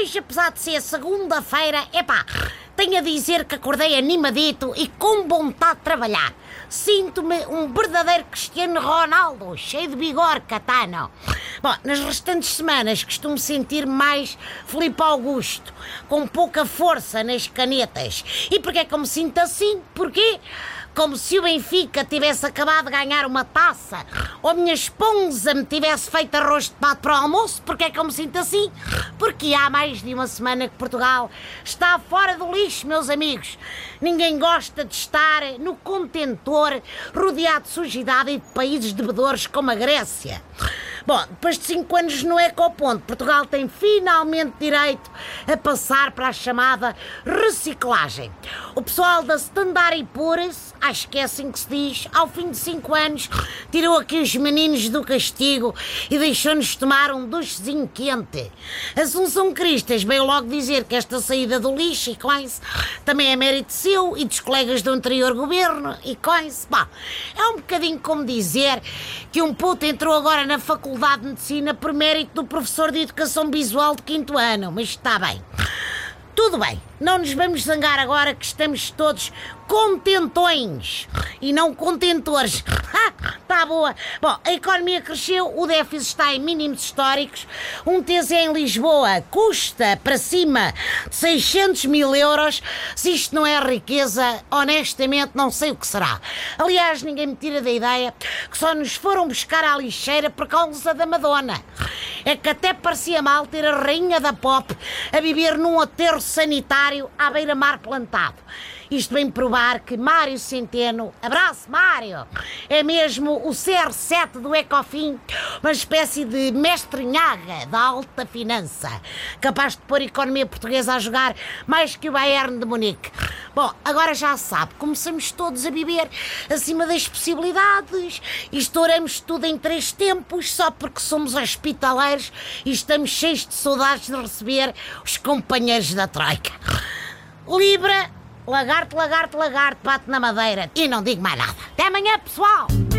Hoje, apesar de ser segunda-feira, epá, tenho a dizer que acordei animadito e com vontade de trabalhar. Sinto-me um verdadeiro Cristiano Ronaldo, cheio de vigor, Catano. Bom, nas restantes semanas costumo sentir mais Filipe Augusto, com pouca força nas canetas. E porquê que eu me sinto assim? Porquê? como se o Benfica tivesse acabado de ganhar uma taça ou a minha esponja me tivesse feito arroz de pato para o almoço. Porque é que eu me sinto assim? Porque há mais de uma semana que Portugal está fora do lixo, meus amigos. Ninguém gosta de estar no contentor rodeado de sujidade e de países devedores como a Grécia. Bom, depois de 5 anos no Ecoponto, Portugal tem finalmente direito a passar para a chamada reciclagem. O pessoal da Standard Poor's, acho que é assim que se diz, ao fim de 5 anos, tirou aqui os meninos do castigo e deixou-nos tomar um duchezinho quente. Assunção Cristas veio logo dizer que esta saída do lixo e coisa também é mérito seu e dos colegas do anterior governo e coisa. Bom, é um bocadinho como dizer que um puto entrou agora na faculdade Faculdade de Medicina por mérito do professor de Educação Visual de quinto ano, mas está bem. Tudo bem, não nos vamos zangar agora que estamos todos contentões e não contentores. Boa. Bom, a economia cresceu, o déficit está em mínimos históricos. Um TZ em Lisboa custa para cima de 600 mil euros. Se isto não é riqueza, honestamente não sei o que será. Aliás, ninguém me tira da ideia que só nos foram buscar à lixeira por causa da Madonna. É que até parecia mal ter a rainha da pop a viver num aterro sanitário à beira-mar plantado. Isto vem provar que Mário Centeno, abraço Mário, é mesmo o CR7 do Ecofin, uma espécie de mestrinhaga da alta finança, capaz de pôr a economia portuguesa a jogar mais que o Bayern de Munique. Bom, agora já sabe, começamos todos a viver acima das possibilidades e estouramos tudo em três tempos só porque somos hospitaleiros e estamos cheios de saudades de receber os companheiros da Troika. Libra Lagarto, lagarto, lagarto, bate na madeira. E não digo mais nada. Até amanhã, pessoal!